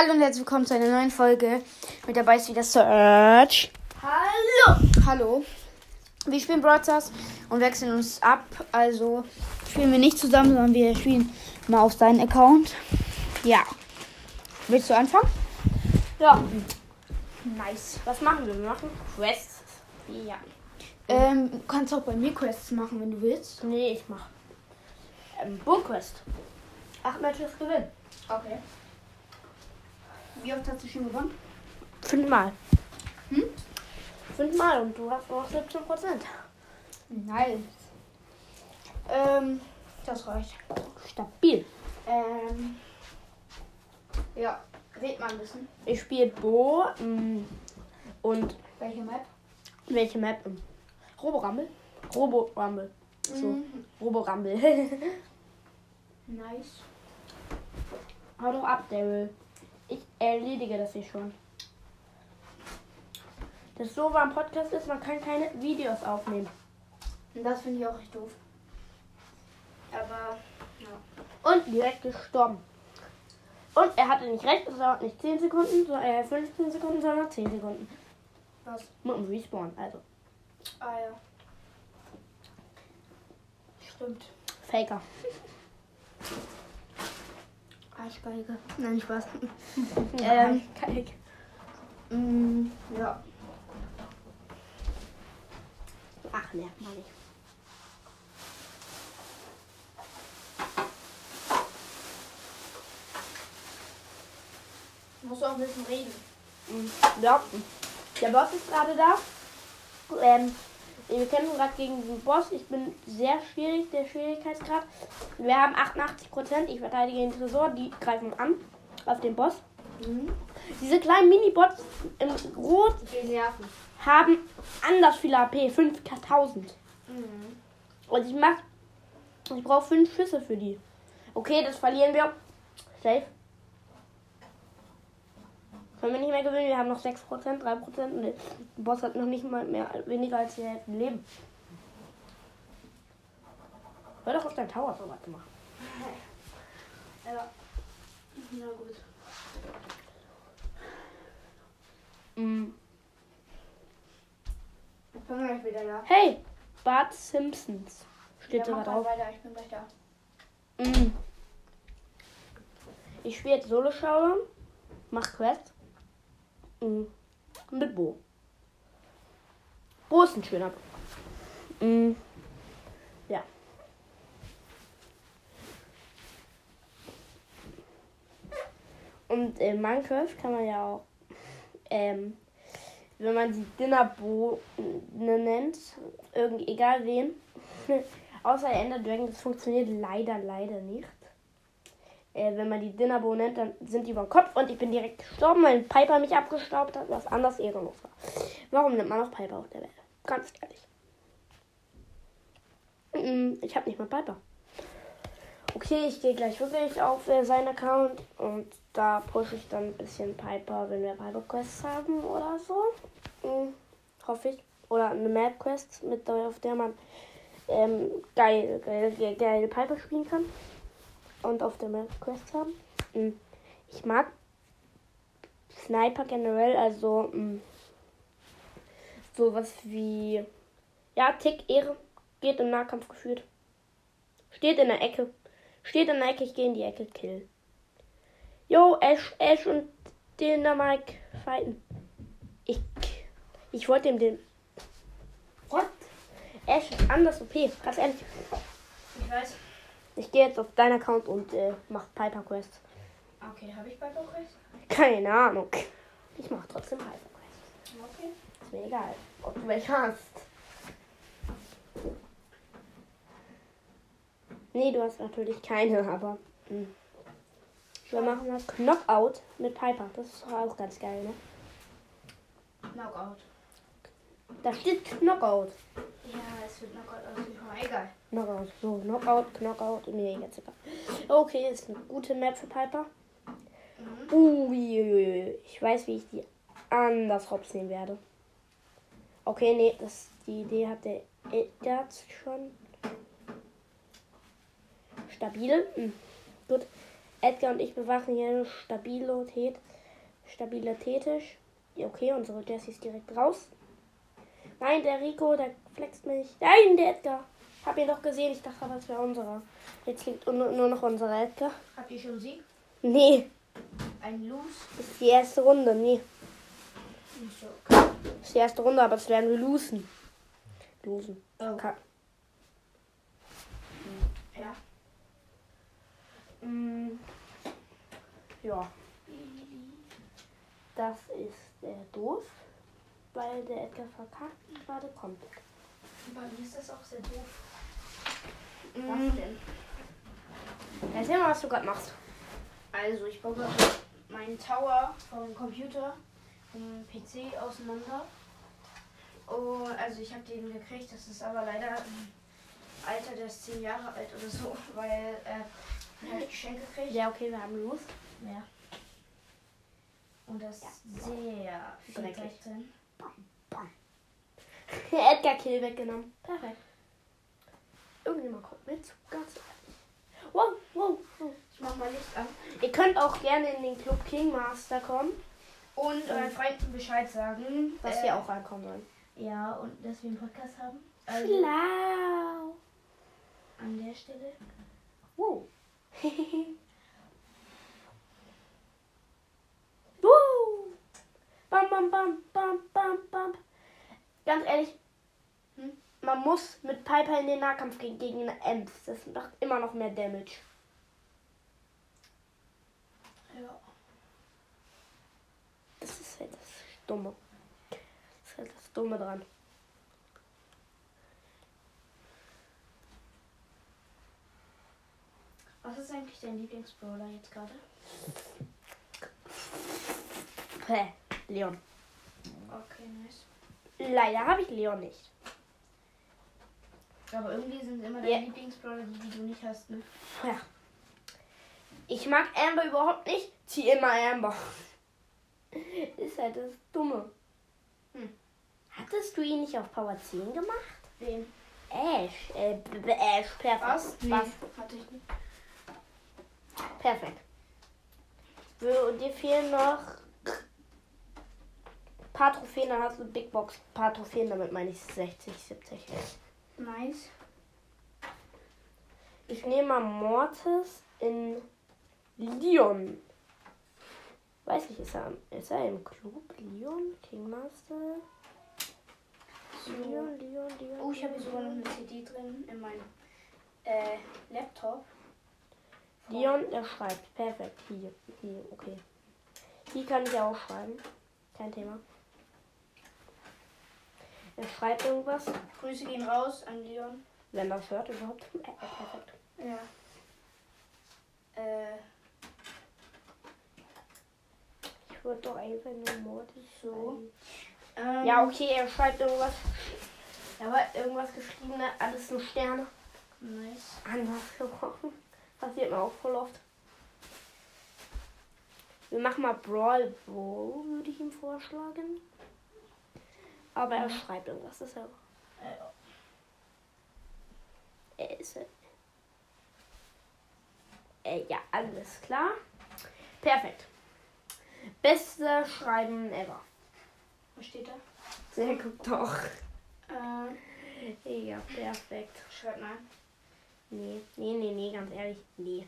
Hallo und herzlich willkommen zu einer neuen Folge. Mit dabei ist wieder Search. Hallo! Hallo. Wir spielen Stars und wechseln uns ab. Also spielen wir nicht zusammen, sondern wir spielen mal auf seinen Account. Ja. Willst du anfangen? Ja. Nice. Was machen wir? Wir machen Quests. Ja. Ähm, du kannst auch bei mir Quests machen, wenn du willst. Nee, ich mach ähm, Burgquest. Acht Matches gewinnen. Okay. Wie oft hast du schon gewonnen? Fünfmal. Hm? Fünfmal und du hast noch 17 Prozent. Nice. Ähm, das reicht. Stabil. Ähm, ja, red mal ein bisschen. Ich spiele Bo mm, und Welche Map? welche Map? Ähm, Robo Rumble. Robo Rumble. So, Mhm. Robo Rumble. Nice. Hau doch ab, Daryl. Ich erledige das hier schon. Das so am Podcast ist, man kann keine Videos aufnehmen. Und das finde ich auch echt doof. Aber, ja. Und direkt gestorben. Und er hatte nicht recht, es dauert nicht 10 Sekunden, sondern äh, 15 Sekunden, sondern 10 Sekunden. Was? Mit dem Respawn, also. Ah ja. Stimmt. Faker. Arschgeige. Nein, Spaß. Ähm, mm, ja. Ach, merkt man nicht. Musst du auch ein bisschen reden. Mhm. Ja, der Boss ist gerade da. Ähm, wir kämpfen gerade gegen den Boss. Ich bin sehr schwierig, der Schwierigkeitsgrad. Wir haben 88%. Ich verteidige den Tresor. Die greifen an auf den Boss. Mhm. Diese kleinen Mini-Bots im Rot Die nerven. haben anders viel AP. 5000. Mhm. Und ich mach. Ich brauche 5 Schüsse für die. Okay, das verlieren wir. Safe. Können wir nicht mehr gewinnen. Wir haben noch 6%, 3% und der Boss hat noch nicht mal mehr weniger als die Hälfte Leben. Hör doch auf dein Tower so was gemacht. Ja. Na gut. Mm. Ich bin gleich wieder da. Hey, Bart Simpsons. Steht ja, mal drauf. weiter, ich bin gleich da. Mm. Ich spiele jetzt Solo Showdown, mach Quest. Mm. Mit Bo. Bo ist ein schöner Bo. Mm. Ja. Und in Minecraft kann man ja auch, ähm, wenn man sie Dinnerbo nennt, irgend, egal wen, außer Ender Dragon, das funktioniert leider, leider nicht. Äh, wenn man die Dinnerbo nennt, dann sind die über den Kopf und ich bin direkt gestorben, weil Piper mich abgestaubt hat, was anders ehrenlos war. Warum nimmt man noch Piper auf der Welt? Ganz ehrlich. Mm, Ich habe nicht mal Piper. Okay, ich gehe gleich wirklich auf äh, seinen Account und da pushe ich dann ein bisschen Piper, wenn wir Piper Quests haben oder so. Mm, hoffe ich. Oder eine Map Quest, mit der, auf der man ähm, geil, geil, geil, geil Piper spielen kann. Und auf der Map Quest haben. Mm, Ich mag Sniper generell, also mm, sowas wie ja, Tick, Ehre, geht im Nahkampf geführt. Steht in der Ecke. Steht in der Ecke, ich gehe in die Ecke, kill. Yo, Ash, Ash und den da Mike fighten. Ich, ich wollte ihm den. What? Ash ist anders OP, ganz ehrlich. Ich weiß. Ich gehe jetzt auf deinen Account und äh, mach Piper Quest. Okay, habe ich bei Progress? Keine Ahnung. Ich mach trotzdem Piper Quest. Okay. Ist mir egal, ob du welche hast. Nee, du hast natürlich keine, aber. Mh. Wir machen mal Knockout mit Piper. Das ist doch auch ganz geil, ne? Knockout. Da steht Knockout. Ja, es wird Knockout aber egal. Knockout. So, Knockout, Knockout. Nee, jetzt egal. Okay, ist eine gute Map für Piper. Uiuiui. Ich weiß, wie ich die anders hops nehmen werde. Okay, nee, das, die Idee hat der Edgard schon. Stabil. Hm. Gut. Edgar und ich bewachen hier Stabilität. Stabilitätisch. Okay, unsere Jessie ist direkt raus. Nein, der Rico, der flext mich. Nein, der Edgar. Hab ihn doch gesehen. Ich dachte, das wäre unserer. Jetzt liegt nur, noch unser Edgar. Habt ihr schon Sieg? Nee, Ein Los? ist die erste Runde. Nee, Nicht so. Okay. ist die erste Runde, aber das werden wir losen. Losen. Oh. Ka- Ja. Mm, ja. Das ist äh, doof, weil der Edgar verkackt gerade kommt. Bei mir ist das auch sehr doof. Was denn? Erzähl mal, was du gerade machst. Also, ich baue gerade meinen Tower vom Computer, vom PC auseinander. Oh, also ich habe den gekriegt, das ist aber leider ein Alter, der ist 10 Jahre alt oder so, weil äh, ich Geschenk gekriegt. Ja, okay, wir haben los. Ja. Und das Ja. ist sehr viel Dreckig. Dreck drin. Edgar Kill weggenommen. Perfekt. Irgendjemand kommt mit. Ganz ehrlich. Wow, wow, wow. Ich mach mal Licht an. Ihr könnt auch gerne in den Club King Master kommen, Und euren Freunden Bescheid sagen. dass äh, sie auch reinkommen sollen. Ja, und dass wir einen Podcast haben. Also Schlau. an der Stelle. Wow. Woo. Bam, bam, bam, bam, bam, bam. Ganz ehrlich? Man muss mit Piper in den Nahkampf gegen, gegen Ems. Das macht immer noch mehr Damage. Ja. Das ist halt das Dumme. Das ist halt das Dumme dran. Was ist eigentlich dein Lieblingsbrawler jetzt gerade? Hä? Leon. Okay, nice. Leider habe ich Leon nicht. Aber irgendwie sind immer deine Lieblingsbrawler die, die du nicht hast, ne? Ja. Ich mag Amber überhaupt nicht. Zieh immer Amber. Ist halt das Dumme. Hm. Hattest du ihn nicht auf Power 10 gemacht? Wen? Ash. Äh, Ash, perfekt. Was? Nee, Was? hatte ich nicht. Perfekt. Und dir fehlen noch ein paar Trophäen, dann hast du Big Box. Ein paar Trophäen, damit meine ich 60, 70. Nice. Ich nehme mal Mortis in Leon. Weiß nicht, ist er, ist er im Club? Leon? King Master? So. Leon, Leon, Leon. Oh, ich habe hier sogar noch eine CD drin in meinem äh, Laptop. Leon, der schreibt. Perfekt. Hier, hier, okay. Hier kann ich auch schreiben. Kein Thema. Er schreibt irgendwas, Grüße gehen raus an Leon. wenn das hört überhaupt. Perfekt. Ja. Äh, Ich würde doch einfach nur Mortis So. ähm, Ja, okay, er schreibt irgendwas. Aber irgendwas geschrieben, ne? alles nur Sterne. Nice. Andersherum. Passiert mir auch voll oft. Wir machen mal Brawl Ball, würde ich ihm vorschlagen. Aber er schreibt irgendwas, das ist ja. Äh, Er ist. Äh, ja, alles klar. Perfekt. Beste Schreiben ever. was steht da? Sehr gut doch. Äh, Ja, perfekt. schreibt mal. Nee, nee, nee, nee, ganz ehrlich, nee.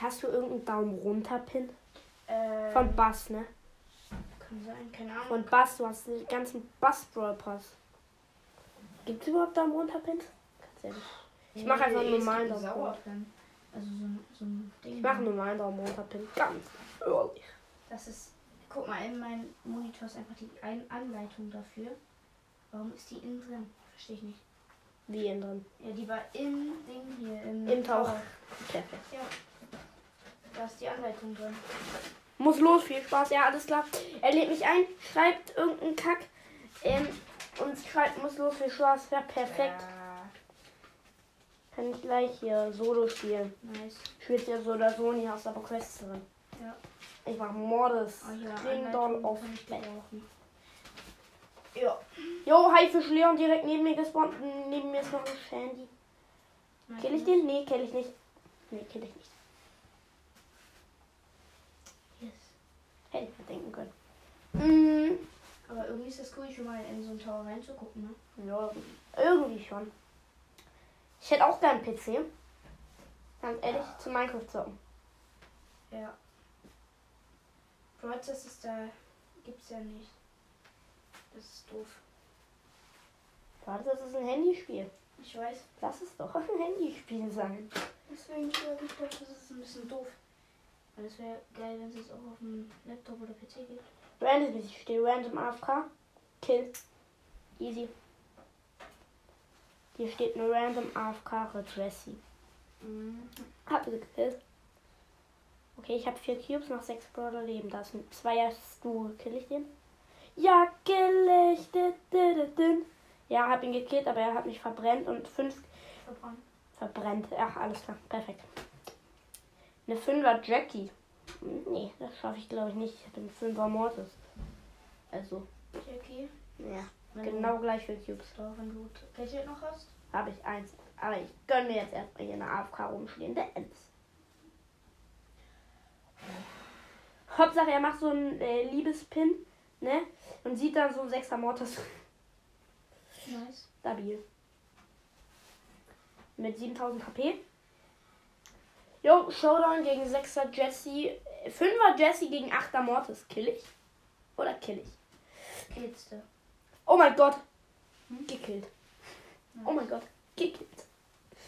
Hast du irgendeinen Daumen runter Pin? Äh, Von Bass, ne? Kann sein, keine Ahnung. Von Bass, du hast den ganzen Bass Brawl Pass. Gibt es überhaupt Daumen runter Pins? Ganz ehrlich. Ich mache einfach einen normalen Daumen runter. Also so ein, so ein Ding. Ich mache einen normalen Daumen runter Pin. Ganz ehrlich. Das ist. Guck mal, in meinem Monitor ist einfach die Anleitung dafür. Warum ist die innen drin? Verstehe ich nicht. Wie innen drin. Ja, die war im Ding hier. Im, Im Tauch. Perfekt. Ja. Da ist die Anleitung drin. Muss los, viel Spaß, ja, alles klar. Er lädt mich ein, schreibt irgendeinen Kack ähm, und schreibt, muss los, viel Spaß. Ja, perfekt. Ja, Kann ich gleich hier Solo spielen. nice. Spielt ja so oder so, nie hast aber Quests drin. Ja. Ich mach Mordes. Oh, hier Ding Dong auf Bett. Ja. Jo, Haifisch Leon direkt neben mir gespawnt. Neben mir ist noch ein Shandy. Kill ich den? Nee, kill ich nicht. Nee, kill ich nicht. Hätte ich mir denken können. Mm, Aber irgendwie ist das cool, schon mal in so einen Tower reinzugucken, ne? ja, irgendwie schon. Ich hätte auch gern PC. Ganz ehrlich, zu Minecraft zocken. Ja. Brawl ist da. Gibt's ja nicht. Das ist doof. Warte, das ist ein Handyspiel. Ich weiß. Lass es doch ein Handyspiel sein. Deswegen glaube ich das ist ein bisschen doof. Weil es wäre geil, wenn es jetzt auch auf dem Laptop oder PC gibt. Random, ich stehe random AFK. Kill. Easy. Hier steht nur random AFK Redressy. Mhm. Hab sie gekillt. Okay, ich habe vier Cubes, noch sechs Brawler leben. Da ist ein Zweier Stu. Kill ich den? Ja, kill ich. Dü. Ja, hab ihn gekillt, aber er hat mich verbrennt und fünf Verbrannt. verbrennt. Ach, alles klar. Perfekt. Eine Fünfer Jackie. Hm, Nee, das schaffe ich glaube ich nicht. Ich habe einen Fünfer Mortis. Also, Okay. ja. Wenn Genau gleich viele Cubes. Du, doch, wenn du Gadget noch hast. Habe ich eins. Aber ich gönne mir jetzt erstmal hier eine AFK rumstehende Ems. Hauptsache, er macht so einen äh, Liebespin, ne? Und sieht dann so ein 6er Mortis. Nice. Stabil. Mit 7000 HP. Jo, Showdown gegen 6er Jesse. 5er Jesse gegen 8er Mortis. Kill ich? Oder kill ich? Killst du. Oh mein Gott. Hm? Gekillt. Oh mein Gott. Gekillt.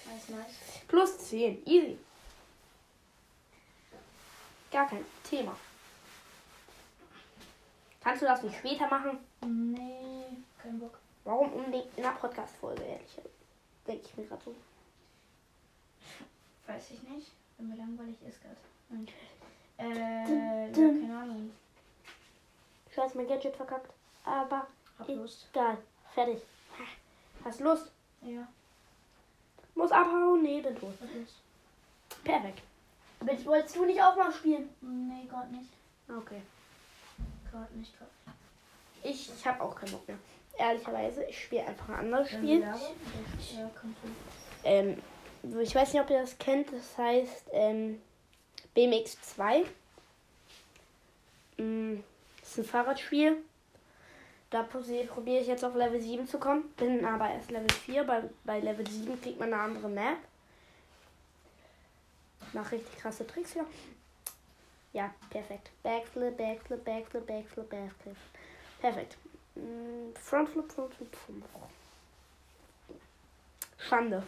Nice, nice. Plus 10. Easy. Gar kein Thema. Kannst du das nicht später machen? Nee, kein Bock. Warum unbedingt in einer Podcast-Folge, ehrlich? Denke ich mir gerade so. Weiß ich nicht. Wenn mir langweilig ist gerade. Äh, ja, keine Ahnung. Scheiße, mein Gadget verkackt. Aber Hab Lust. egal. Fertig. Hast Lust? Ja, Muss abhauen? Nee, bin tot. Perfekt. Jetzt wolltest du nicht auch mal spielen? Nee, gerade nicht. Okay. Gerade nicht, gerade Ich, ich habe auch keinen Bock mehr. Ehrlicherweise, ich spiele einfach ein anderes. Spiel. Ja. Ähm, ich weiß nicht, ob ihr das kennt. Das heißt ähm, BMX 2. Mm, Das ist ein Fahrradspiel. Da probiere probier ich jetzt auf Level 7 zu kommen. Bin aber erst Level 4. Bei, bei Level 7 kriegt man eine andere Map. Mach richtig krasse Tricks hier. Ja, perfekt. Backflip, Backflip, Backflip, Backflip, Backflip. Perfekt. Mm, Frontflip, Frontflip, Frontflip. Schande.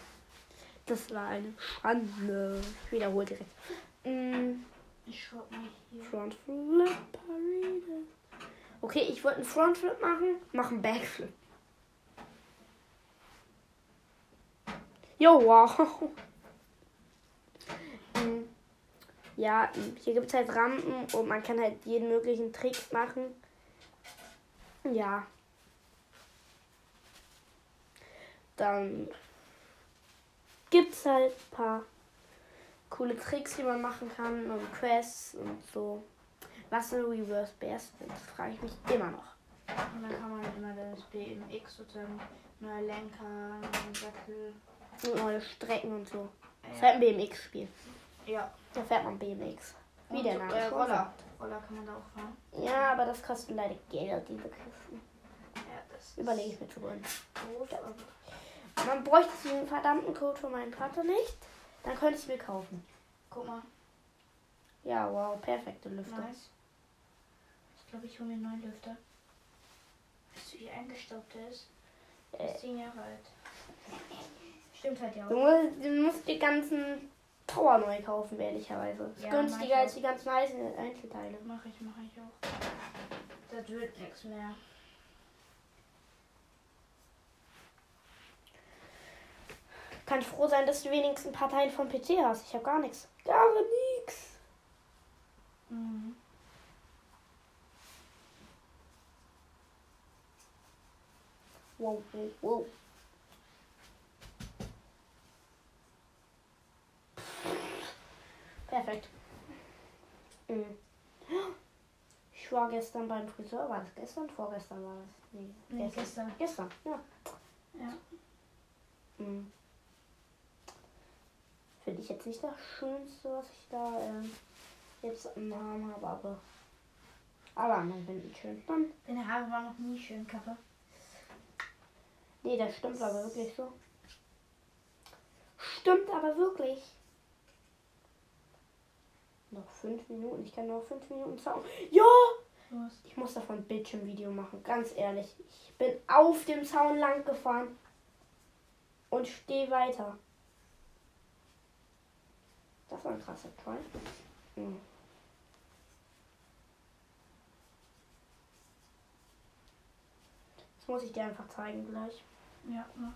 Das war eine Schande. Ich wiederhole direkt. Mm, Ich schau mal hier. Frontflip, Parade. Okay, ich wollte einen Frontflip machen. Mach einen Backflip. Jo, wow. Mm, Ja, mm, hier gibt es halt Rampen und man kann halt jeden möglichen Trick machen. Ja. Dann gibt es halt ein paar coole Tricks, die man machen kann und Quests und so. Was ein Reverse Bear Spin? Das frage ich mich immer noch. Und dann kann man immer das BMX sozusagen neue Lenker, neuen Sattel. Und neue Strecken und so. Das ist halt ein BMX-Spiel. ja. Da fährt man BMX. Wie Und, der Name äh, Roller. Roller kann man da auch fahren. Ja, aber das kostet leider Geld, diese Kisten. Ja, das Überlege ich mir zu holen. doof, aber Man bräuchte diesen verdammten Code von meinem Vater nicht. Dann könnte ich mir kaufen. guck mal. Ja, wow, perfekte Lüfter. Nice. Ich glaube, ich hole mir einen neuen Lüfter. Weißt du, wie eingestaubt der ist? Der Äh. ist 10 Jahre alt. Stimmt halt ja auch. Junge, du musst die ganzen Tower neu kaufen, ehrlicherweise. Ist Ja, günstiger mach ich als die ganzen Einzel- Einzelteile. Mache ich, mache ich auch. Das wird nichts mehr. Kann ich froh sein, dass du wenigstens ein paar Teile vom PC hast. Ich habe gar nichts. Gar nichts. Mhm. Wow, wow, wow. Perfekt. Mhm. Ich war gestern beim Friseur. War das gestern? Vorgestern war das. Nee, Nee, gestern. Gestern, ja. Ja. Mhm. Finde ich jetzt nicht das Schönste, was ich da ähm, jetzt im Arm habe, aber. Aber man findet schön. Dann, Deine Haare waren noch nie schön, Kappa. nee, das stimmt aber wirklich so. Stimmt aber wirklich. Noch fünf Minuten. Ich kann noch fünf Minuten zaubern. Ja! Ich muss davon ein Bildschirmvideo machen, ganz ehrlich. Ich bin auf dem Zaun lang gefahren und stehe weiter. Das war ein krasser Try. Mhm. Das muss ich dir einfach zeigen gleich. Ja, mach.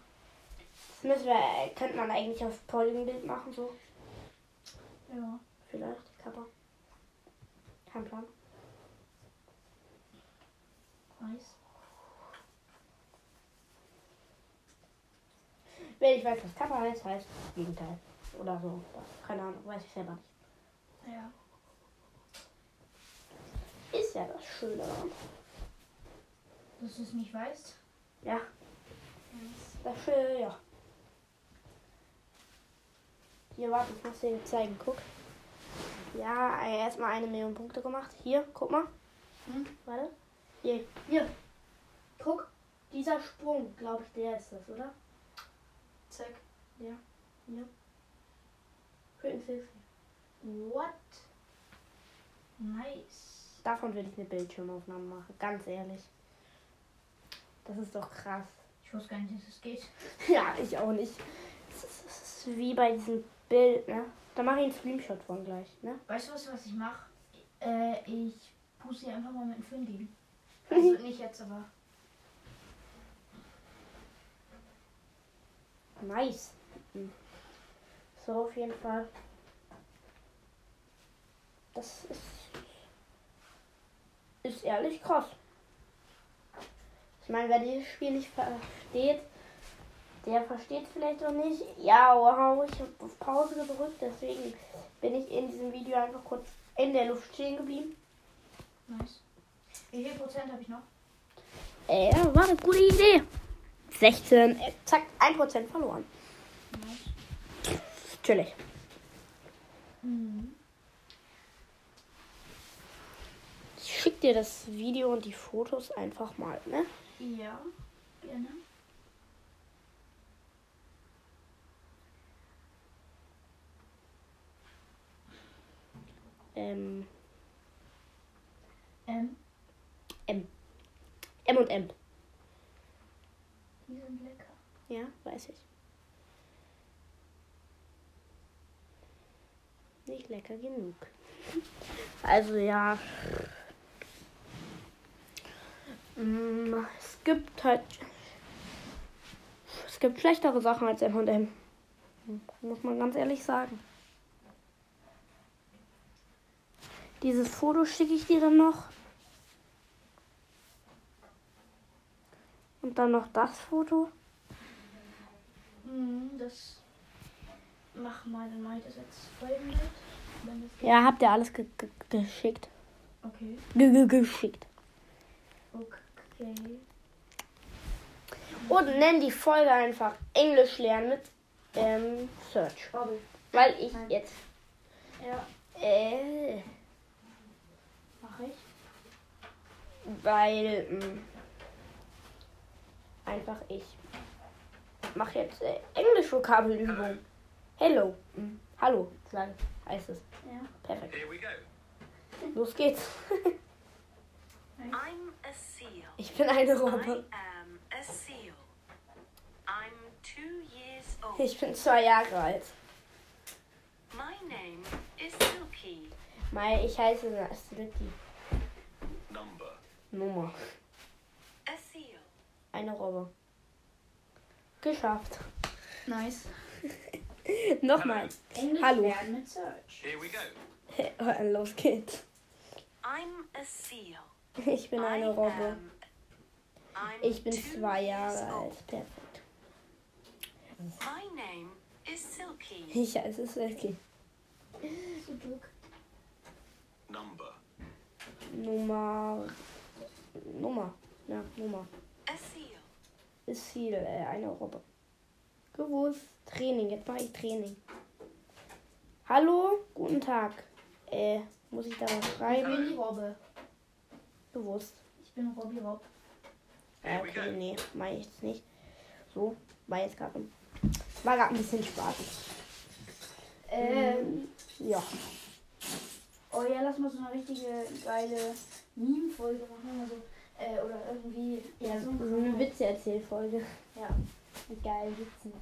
Das müssen wir, könnte man eigentlich auf Pollenbild machen, so. Ja. Vielleicht, Kappa. Kein Plan. Weiß. Wenn ich weiß, was Kappa heißt, heißt Gegenteil. Oder so. Keine Ahnung, weiß ich selber nicht. Ja. Ist ja das Schöne daran. Dass du es nicht weißt. Ja, das Schöne, ja. Hier, warte, ich muss dir zeigen. Guck. Ja, erstmal eine Million Punkte gemacht. Hier, guck mal. Hm? Warte. Hier, hier. Guck. Dieser Sprung, glaube ich, der ist das, oder? Zack. Ja. Hier. What? Nice. Davon will ich eine Bildschirmaufnahme machen, ganz ehrlich. Das ist doch krass. Ich wusste gar nicht, dass es geht. Ja, ich auch nicht. Es ist, es ist wie bei diesem Bild, ne? Da mache ich einen Screenshot von gleich, ne? Weißt du was, was ich mache? Äh, ich puste ihr einfach mal mit dem Föhn geben. Also nicht jetzt, aber. Nice. Mhm. So, auf jeden Fall. Das ist. Ist ehrlich krass. Ich meine, wer dieses Spiel nicht versteht, der versteht vielleicht auch nicht. Ja, wow, ich habe auf Pause gedrückt, deswegen bin ich in diesem Video einfach kurz in der Luft stehen geblieben. Nice. Wie viel Prozent habe ich noch? Äh, ja, war eine gute Idee. 16, äh, zack, 1% verloren. Nice. Natürlich. Mhm. Ich schick dir das Video und die Fotos einfach mal, ne? Ja, gerne. Ähm, Ähm, M und M. die sind lecker. Ja, weiß ich. Nicht lecker genug. Also ja. Mm, Es gibt halt. Es gibt schlechtere Sachen als M&M. Muss man ganz ehrlich sagen. Dieses Foto schicke ich dir dann noch. Und dann noch das Foto. Mhm, das. Mach mal, dann mach ich das jetzt Folgenbild. Ja, habt ihr alles ge ge geschickt. Okay. Ge ge geschickt. Okay. Und nenn die Folge einfach Englisch lernen mit ähm, Search. Bobby. Weil ich Nein. jetzt. Ja, Äh, mach ich. weil. Mh, einfach ich. Mach jetzt äh, Englisch-Vokabelübung. Hello. Mh, hallo, sagen, heißt es. Ja. Perfekt. Here we go. Los geht's. I'm a seal. Ich bin eine Robbe. am a seal. I'm two years old. Ich bin zwei Jahre alt. My name is Silky. Mai, ich heiße Slicky. Number. Nummer. A seal. Eine Robbe. Geschafft. Nice. Nochmal. Englisch Hallo. Here we go. Los geht's. I'm a seal. Ich bin eine Robbe. Ich bin two zwei years Jahre old. alt. Perfekt. My name is Silky. Ich heiße Silky. Number. Nummer. Nummer. Ja, Nummer. A seal. Ist Ziel, äh, eine Robbe. Gewusst. Training, jetzt mache ich Training. Hallo, guten Tag. Äh, muss ich da was Ich schreiben? bin die Robbe. Bewusst. Ich bin Robby Rob. Ja, okay, nee, mach ich jetzt nicht. So, war jetzt gerade. War gerade ein bisschen Spaß. Ähm, Ja. oh ja, lass mal so eine richtige geile Meme-Folge machen. Also, äh, oder irgendwie. Ja, so So eine Witze-Erzählfolge. Ja. Mit geilen Witzen.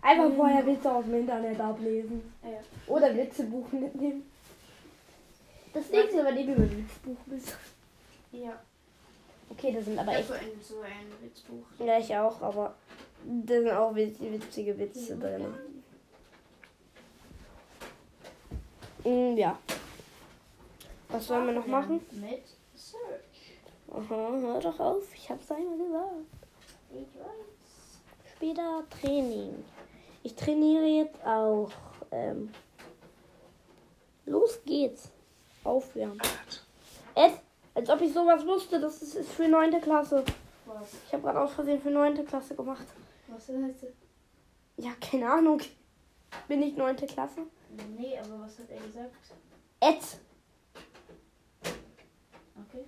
Einfach vorher Witze aus dem Internet ablesen. Ja. Oder Witzebuch mitnehmen. Das nächste, bei dem wir über Witzbuch bist. Ja. Okay, das sind aber Ich echt. so ein, so ein Witzbuch. Ja, ich auch, aber da sind auch witz- witzige Witze drin. Mm, ja. Was sollen wir noch machen? Mit Search. Aha, hör doch auf. Ich hab's einmal gesagt. Ich weiß. Später Training. Ich trainiere jetzt auch. Ähm, los geht's. Aufwärmen. Ed, als ob ich sowas wusste. Das ist, ist für 9. Klasse. Was? Ich habe gerade aus Versehen für 9. Klasse gemacht. Was heißt das? Ja, keine Ahnung. Bin ich 9. Klasse? Nee, aber was hat er gesagt? Ed. Okay.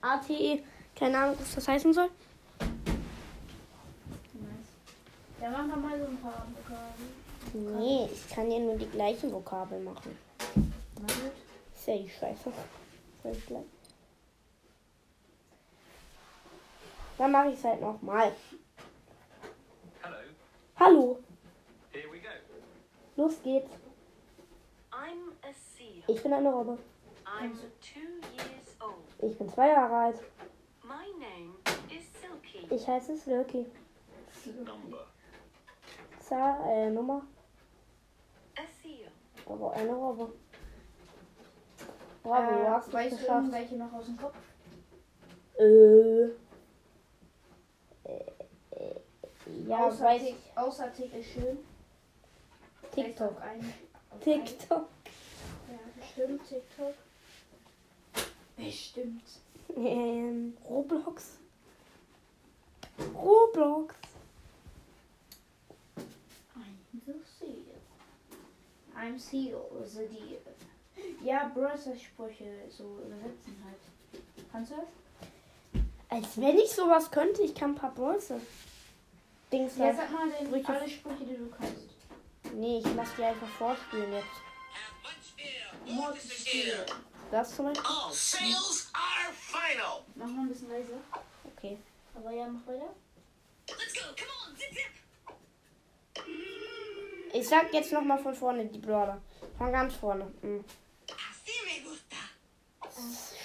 ATE. Keine Ahnung, was das heißen soll. Nice. Ja, machen wir mal so ein paar Vokabeln. Nee, ich kann ja nur die gleichen Vokabeln machen. Na gut. Ist ja die Scheiße. Soll ich gleich. Dann mache ich es halt nochmal. Hello. Hallo, Here we go. los geht's. I'm a seal. Ich bin eine Robbe. I'm two years old. Ich bin zwei Jahre alt. My name is Silky. Ich heiße Slurky. Number. Zahl, äh, Nummer. Aber eine Robbe. Bravo, du hast es weißt du geschafft. irgendwelche noch aus dem Kopf? Äh. äh, äh, Ja, außer, weiß Tik- außer Tick ist schön. TikTok. ein- TikTok. ein- Ja, bestimmt TikTok. Bestimmt. Ähm, Roblox. Roblox. Seal. I'm seal, the deal. Ja, Brother Sprüche so übersetzen halt. Kannst du das? Als wenn ich sowas könnte, ich kann ein paar Bronze. Dings Ja, sag mal den, Sprüche. alle Sprüche, die du kannst. Nee, ich lass die einfach vorspielen jetzt. Das zum Beispiel? All sales are final. Mach mal ein bisschen leiser. Okay. Aber ja, mach weiter. Let's go. Come on, zip zip. Ich sag jetzt nochmal von vorne die Brawler. Von ganz vorne. Mhm.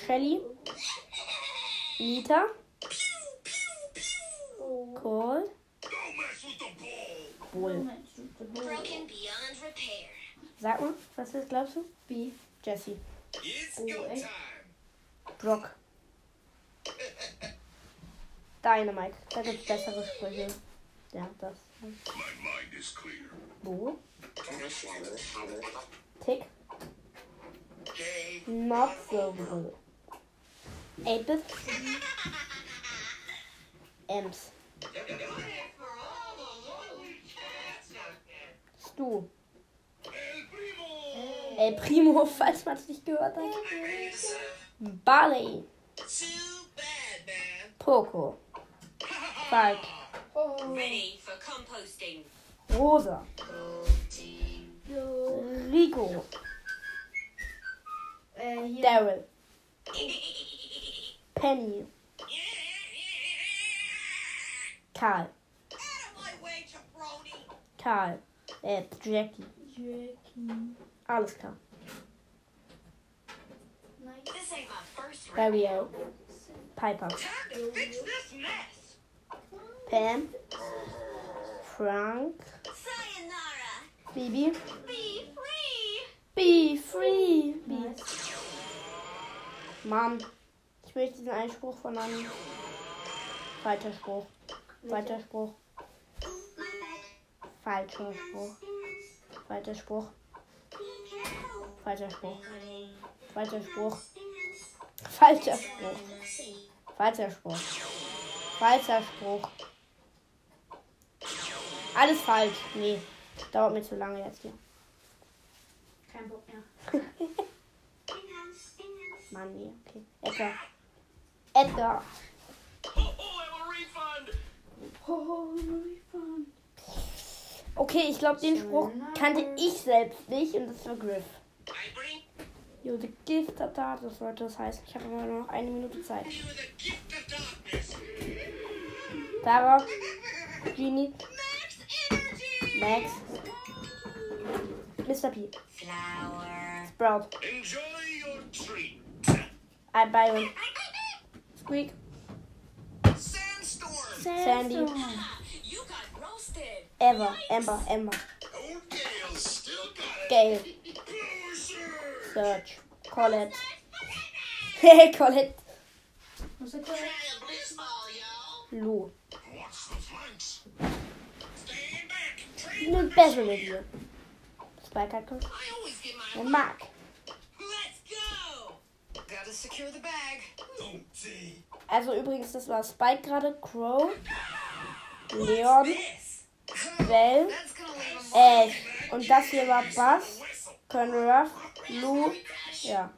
Shelly. Nita. Pew, pew, pew. Cold. Don't mess with the ball. Bull. Broken beyond repair. Sag mal, was ist, glaubst du? B. Jessie. It's Oh, echt? Brock. Dynamite. Da gibt's bessere Sprüche. Ja, das. My mind is clear. Bo. Tick. Not so good. 8-Bit. Ems. Stu. El primo. Falls man es nicht gehört hat. Barley. Poco. Falk. Oh. Ready for composting. Rosa. Jo. Rico. Äh, hier. Daryl. Penny. Karl. My way, jabroni. Karl. Äh, Jackie. Jackie. Alles klar. Nice. This ain't my first round. Dario. Piper. Time to fix this mess. Pam. Frank. Baby. Be free. Be free. Be. Mom, ich möchte diesen Einspruch von einem Weiter Spruch. Falscher Spruch. Falscher Spruch. Falscher Spruch. Falscher Spruch. Falscher Spruch. Falscher Spruch. Falscher Spruch. Alles falsch. Nee. Dauert mir zu lange jetzt hier. Kein Bock mehr. Mann, nee. Okay. Edgar. Edgar. Oh, oh, I have a refund. Oh, Refund. Okay, ich glaube, den Spruch kannte ich selbst nicht und das war Griff. I bring Jo, the gift of da, das sollte das heißen. Ich habe immer nur noch eine Minute Zeit. darkness. Sarah, Genie, Max energy. Max, Mr. P. Flower. Sprout. Enjoy your treat. I buy one. Squeak. Sandstorm. Sandy. Ah, you got roasted. Ever. Ember. Ember. Oh, Gale. Still got Gale. Search. Call it. Hey, call it. What's it called? Lou. What's the flanks? Stand back. Even better with you. Spike hat kommt. Und Mark. Also übrigens, das war Spike gerade, Crow, Leon. Bell, Ash. Und das hier war Bass, Ruff, Lou. Ja.